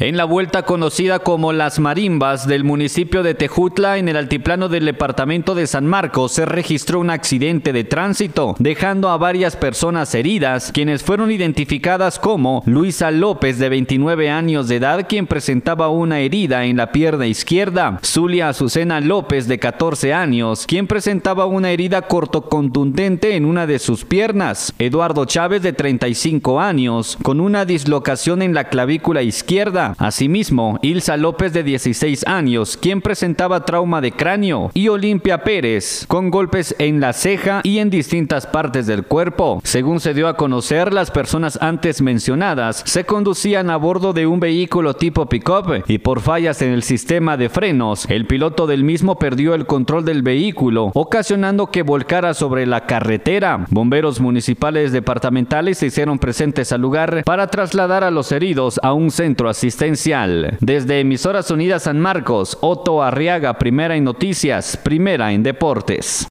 En la vuelta conocida como Las Marimbas del municipio de Tejutla, en el altiplano del departamento de San Marcos, se registró un accidente de tránsito, dejando a varias personas heridas, quienes fueron identificadas como Luisa López, de 29 años de edad, quien presentaba una herida en la pierna izquierda, Zulia Azucena López, de 14 años, quien presentaba una herida cortocontundente en una de sus piernas, Eduardo Chávez, de 35 años, con una dislocación en la clavícula izquierda, Asimismo, Ilsa López de 16 años, quien presentaba trauma de cráneo, y Olimpia Pérez, con golpes en la ceja y en distintas partes del cuerpo. Según se dio a conocer, las personas antes mencionadas se conducían a bordo de un vehículo tipo pick-up y por fallas en el sistema de frenos, el piloto del mismo perdió el control del vehículo, ocasionando que volcara sobre la carretera. Bomberos municipales departamentales se hicieron presentes al lugar para trasladar a los heridos a un centro desde Emisoras Unidas San Marcos, Otto Arriaga, primera en noticias, primera en deportes.